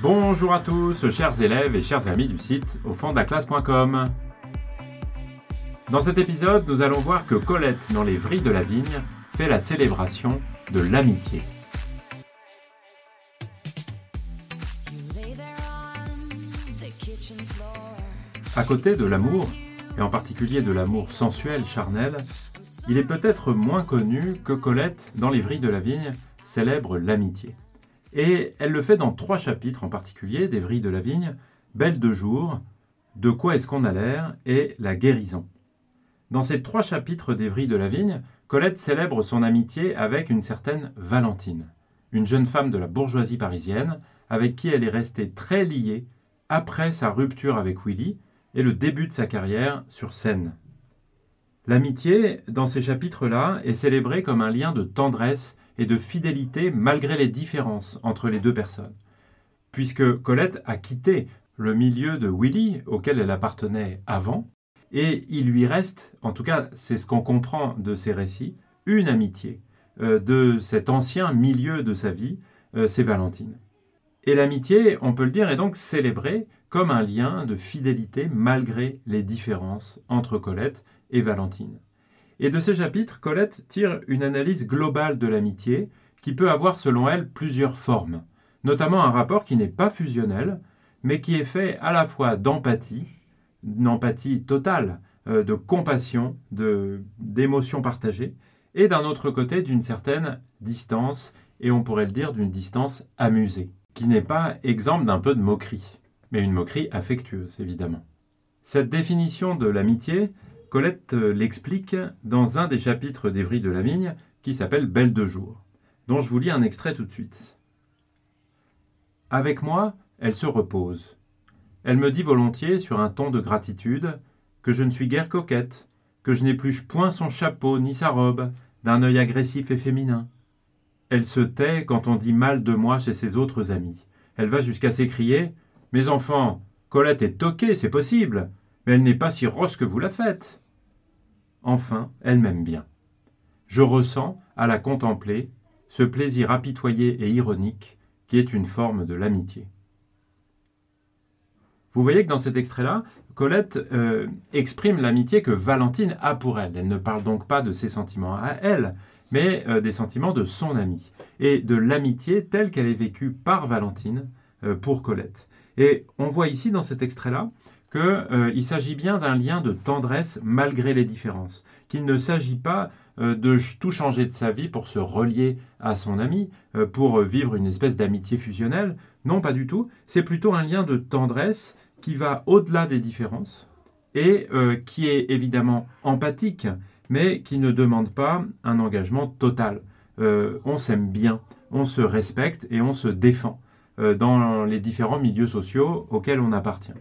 Bonjour à tous, chers élèves et chers amis du site au fond de la classe.com. Dans cet épisode, nous allons voir que Colette, dans les vrilles de la vigne, fait la célébration de l'amitié. À côté de l'amour, et en particulier de l'amour sensuel, charnel, il est peut-être moins connu que Colette, dans les vrilles de la vigne, célèbre l'amitié. Et elle le fait dans trois chapitres en particulier, des vrilles de la vigne, Belle de jour, De quoi est-ce qu'on a l'air et La guérison. Dans ces trois chapitres des vrilles de la vigne, Colette célèbre son amitié avec une certaine Valentine, une jeune femme de la bourgeoisie parisienne, avec qui elle est restée très liée après sa rupture avec Willy et le début de sa carrière sur scène. L'amitié, dans ces chapitres-là, est célébrée comme un lien de tendresse et de fidélité malgré les différences entre les deux personnes. Puisque Colette a quitté le milieu de Willy auquel elle appartenait avant, et il lui reste, en tout cas c'est ce qu'on comprend de ces récits, une amitié euh, de cet ancien milieu de sa vie, euh, c'est Valentine. Et l'amitié, on peut le dire, est donc célébrée comme un lien de fidélité malgré les différences entre Colette et Valentine. Et de ces chapitres, Colette tire une analyse globale de l'amitié qui peut avoir selon elle plusieurs formes, notamment un rapport qui n'est pas fusionnel, mais qui est fait à la fois d'empathie, d'une empathie totale, euh, de compassion, d'émotions partagées, et d'un autre côté d'une certaine distance, et on pourrait le dire d'une distance amusée, qui n'est pas exemple d'un peu de moquerie, mais une moquerie affectueuse, évidemment. Cette définition de l'amitié, Colette euh, l'explique dans un des chapitres d'Evry de la Vigne qui s'appelle Belle de jour, dont je vous lis un extrait tout de suite. Avec moi, elle se repose. Elle me dit volontiers, sur un ton de gratitude, que je ne suis guère coquette, que je n'épluche point son chapeau ni sa robe, d'un œil agressif et féminin. Elle se tait quand on dit mal de moi chez ses autres amis. Elle va jusqu'à s'écrier Mes enfants, Colette est toquée, c'est possible mais elle n'est pas si rose que vous la faites. Enfin, elle m'aime bien. Je ressens, à la contempler, ce plaisir apitoyé et ironique qui est une forme de l'amitié. Vous voyez que dans cet extrait-là, Colette euh, exprime l'amitié que Valentine a pour elle. Elle ne parle donc pas de ses sentiments à elle, mais euh, des sentiments de son amie, et de l'amitié telle qu'elle est vécue par Valentine euh, pour Colette. Et on voit ici dans cet extrait-là qu'il euh, s'agit bien d'un lien de tendresse malgré les différences, qu'il ne s'agit pas euh, de tout changer de sa vie pour se relier à son ami, euh, pour vivre une espèce d'amitié fusionnelle. Non, pas du tout. C'est plutôt un lien de tendresse qui va au-delà des différences et qui est évidemment empathique, mais qui ne demande pas un engagement total. on s'aime bien, on se respecte et on se défend dans les différents milieux sociaux auxquels on appartient.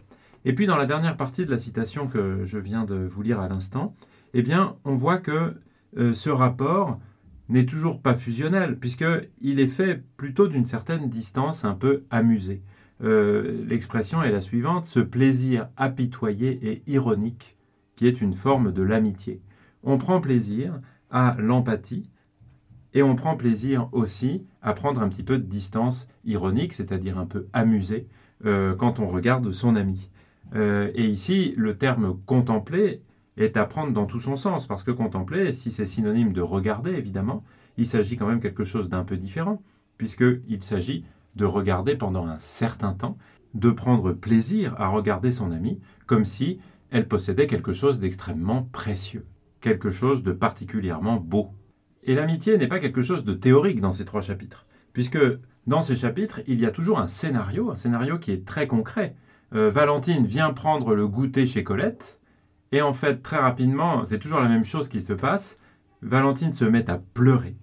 Et puis dans la dernière partie de la citation que je viens de vous lire à l'instant, eh on voit que euh, ce rapport n'est toujours pas fusionnel, puisqu'il est fait plutôt d'une certaine distance un peu amusée. Euh, l'expression est la suivante, ce plaisir apitoyé et ironique, qui est une forme de l'amitié. On prend plaisir à l'empathie, et on prend plaisir aussi à prendre un petit peu de distance ironique, c'est-à-dire un peu amusé, euh, quand on regarde son ami. Euh, et ici, le terme contempler est à prendre dans tout son sens, parce que contempler, si c'est synonyme de regarder, évidemment, il s'agit quand même quelque chose d'un peu différent, puisqu'il s'agit de regarder pendant un certain temps, de prendre plaisir à regarder son amie, comme si elle possédait quelque chose d'extrêmement précieux, quelque chose de particulièrement beau. Et l'amitié n'est pas quelque chose de théorique dans ces trois chapitres, puisque dans ces chapitres, il y a toujours un scénario, un scénario qui est très concret, euh, Valentine vient prendre le goûter chez Colette, et en fait, très rapidement, c'est toujours la même chose qui se passe. Valentine se met à pleurer,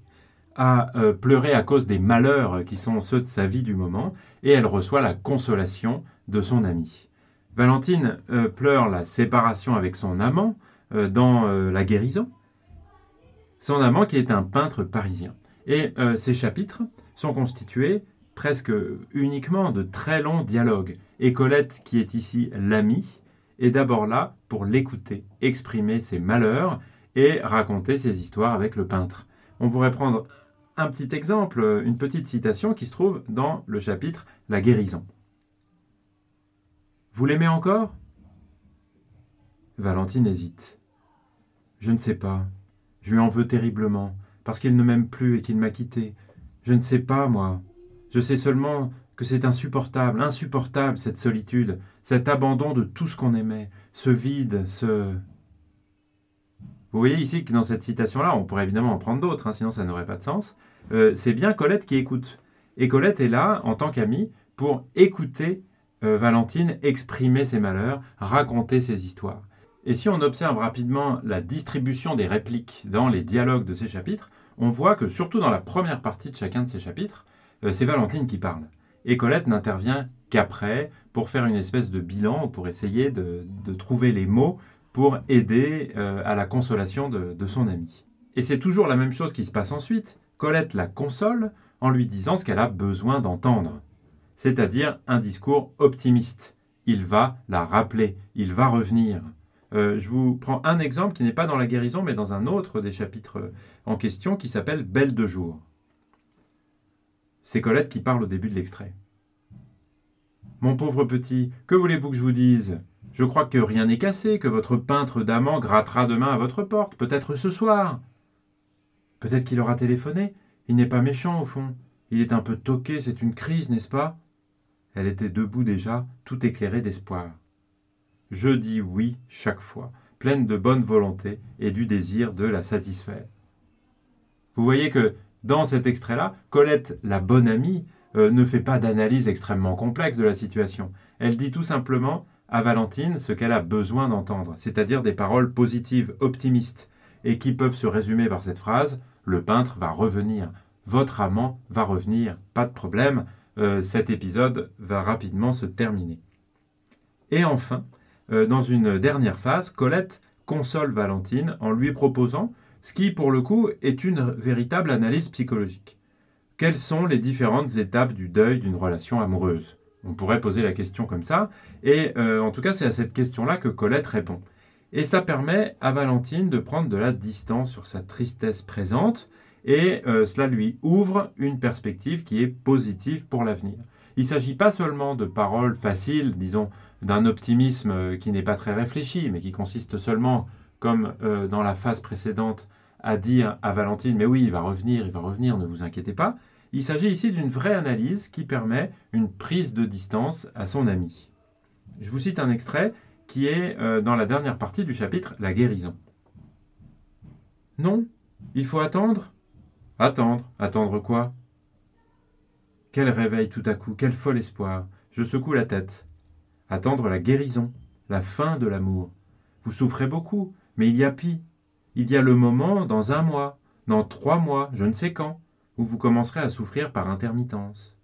à euh, pleurer à cause des malheurs qui sont ceux de sa vie du moment, et elle reçoit la consolation de son ami. Valentine euh, pleure la séparation avec son amant dans La guérison, son amant qui est un peintre parisien. Et ces chapitres sont constitués presque uniquement de très longs dialogues. Et Colette, qui est ici l'amie, est d'abord là pour l'écouter, exprimer ses malheurs et raconter ses histoires avec le peintre. On pourrait prendre un petit exemple, une petite citation qui se trouve dans le chapitre La guérison. Vous l'aimez encore? Valentine hésite. Je ne sais pas. Je lui en veux terriblement, parce qu'il ne m'aime plus et qu'il m'a quitté. Je ne sais pas, moi. Je sais seulement que c'est insupportable, insupportable cette solitude, cet abandon de tout ce qu'on aimait, ce vide, ce... Vous voyez ici que dans cette citation-là, on pourrait évidemment en prendre d'autres, hein, sinon ça n'aurait pas de sens. Euh, c'est bien Colette qui écoute. Et Colette est là, en tant qu'amie, pour écouter euh, Valentine exprimer ses malheurs, raconter ses histoires. Et si on observe rapidement la distribution des répliques dans les dialogues de ces chapitres, on voit que surtout dans la première partie de chacun de ces chapitres, c'est Valentine qui parle. Et Colette n'intervient qu'après pour faire une espèce de bilan, pour essayer de, trouver les mots pour aider euh, à la consolation de, de son ami. Et c'est toujours la même chose qui se passe ensuite. Colette la console en lui disant ce qu'elle a besoin d'entendre, c'est-à-dire un discours optimiste. Il va la rappeler, il va revenir. Euh, je vous prends un exemple qui n'est pas dans la guérison, mais dans un autre des chapitres en question qui s'appelle Belle de jour. C'est Colette qui parle au début de l'extrait. Mon pauvre petit, que voulez-vous que je vous dise? Je crois que rien n'est cassé, que votre peintre d'amant grattera demain à votre porte, peut-être ce soir. Peut-être qu'il aura téléphoné. Il n'est pas méchant au fond. Il est un peu toqué, c'est une crise, n'est-ce pas? Elle était debout déjà, tout éclairée d'espoir. Je dis oui chaque fois, pleine de bonne volonté et du désir de la satisfaire. Vous voyez que dans cet extrait-là, Colette, la bonne amie, euh, ne fait pas d'analyse extrêmement complexe de la situation. Elle dit tout simplement à Valentine ce qu'elle a besoin d'entendre, c'est-à-dire des paroles positives, optimistes, et qui peuvent se résumer par cette phrase Le peintre va revenir, votre amant va revenir, pas de problème, euh, cet épisode va rapidement se terminer. Et enfin, euh, dans une dernière phase, Colette console Valentine en lui proposant ce qui, pour le coup, est une véritable analyse psychologique. Quelles sont les différentes étapes du deuil d'une relation amoureuse? On pourrait poser la question comme ça, et euh, en tout cas, c'est à cette question-là que Colette répond. Et ça permet à Valentine de prendre de la distance sur sa tristesse présente, et euh, cela lui ouvre une perspective qui est positive pour l'avenir. Il ne s'agit pas seulement de paroles faciles, disons, d'un optimisme euh, qui n'est pas très réfléchi, mais qui consiste seulement, comme euh, dans la phase précédente, à dire à Valentine, mais oui, il va revenir, il va revenir, ne vous inquiétez pas. Il s'agit ici d'une vraie analyse qui permet une prise de distance à son ami. Je vous cite un extrait qui est euh, dans la dernière partie du chapitre La guérison. Non, il faut attendre. Attendre, attendre quoi? Quel réveil tout à coup, quel fol espoir. Je secoue la tête attendre la guérison, la fin de l'amour. Vous souffrez beaucoup, mais il y a pis. Il y a le moment dans un mois, dans trois mois, je ne sais quand, où vous commencerez à souffrir par intermittence.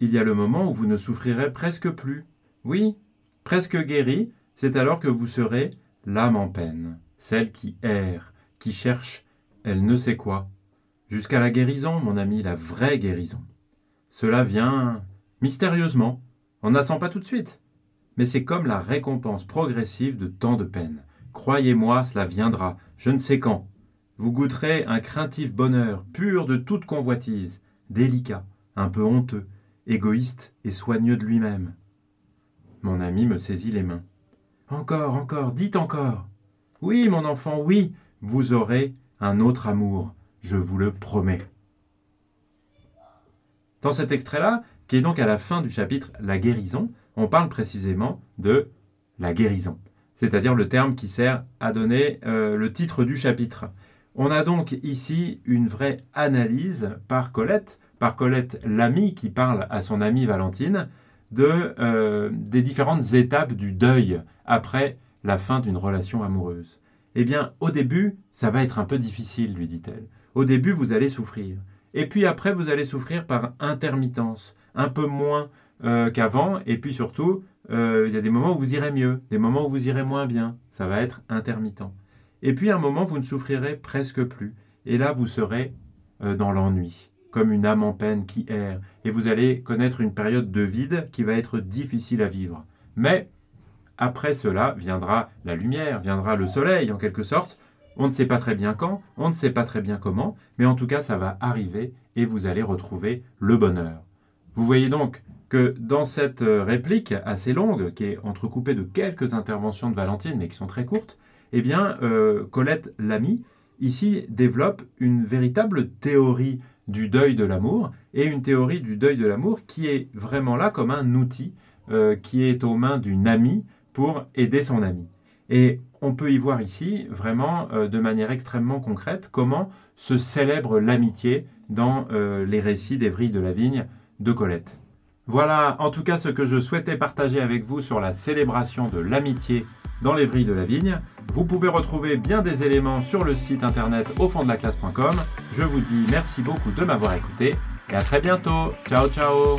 Il y a le moment où vous ne souffrirez presque plus. Oui, presque guéri, c'est alors que vous serez l'âme en peine, celle qui erre, qui cherche, elle ne sait quoi. Jusqu'à la guérison, mon ami, la vraie guérison. Cela vient mystérieusement, on n'en sent pas tout de suite mais c'est comme la récompense progressive de tant de peine. Croyez-moi, cela viendra, je ne sais quand. Vous goûterez un craintif bonheur, pur de toute convoitise, délicat, un peu honteux, égoïste et soigneux de lui-même. Mon ami me saisit les mains. Encore, encore, dites encore. Oui, mon enfant, oui, vous aurez un autre amour, je vous le promets. Dans cet extrait-là, qui est donc à la fin du chapitre La guérison, on parle précisément de la guérison, c'est-à-dire le terme qui sert à donner euh, le titre du chapitre. On a donc ici une vraie analyse par Colette, par Colette l'amie qui parle à son amie Valentine, de, euh, des différentes étapes du deuil après la fin d'une relation amoureuse. Eh bien, au début, ça va être un peu difficile, lui dit-elle. Au début, vous allez souffrir. Et puis après, vous allez souffrir par intermittence, un peu moins euh, qu'avant. Et puis surtout, euh, il y a des moments où vous irez mieux, des moments où vous irez moins bien. Ça va être intermittent. Et puis un moment, vous ne souffrirez presque plus. Et là, vous serez euh, dans l'ennui, comme une âme en peine qui erre. Et vous allez connaître une période de vide qui va être difficile à vivre. Mais après cela viendra la lumière, viendra le soleil en quelque sorte. On ne sait pas très bien quand, on ne sait pas très bien comment, mais en tout cas ça va arriver et vous allez retrouver le bonheur Vous voyez donc que dans cette euh, réplique assez longue, qui est entrecoupée de quelques interventions de Valentine, mais qui sont très courtes, eh bien, euh, Colette Lamy, ici, développe une véritable théorie du deuil de l'amour, et une théorie du deuil de l'amour qui est vraiment là comme un outil euh, qui est aux mains d'une amie pour aider son ami. Et on peut y voir ici, vraiment, de manière extrêmement concrète, comment se célèbre l'amitié dans les récits d'Evry de la Vigne de Colette. Voilà en tout cas ce que je souhaitais partager avec vous sur la célébration de l'amitié dans les vrilles de la vigne. Vous pouvez retrouver bien des éléments sur le site internet au fond de la classe.com. Je vous dis merci beaucoup de m'avoir écouté et à très bientôt. Ciao ciao.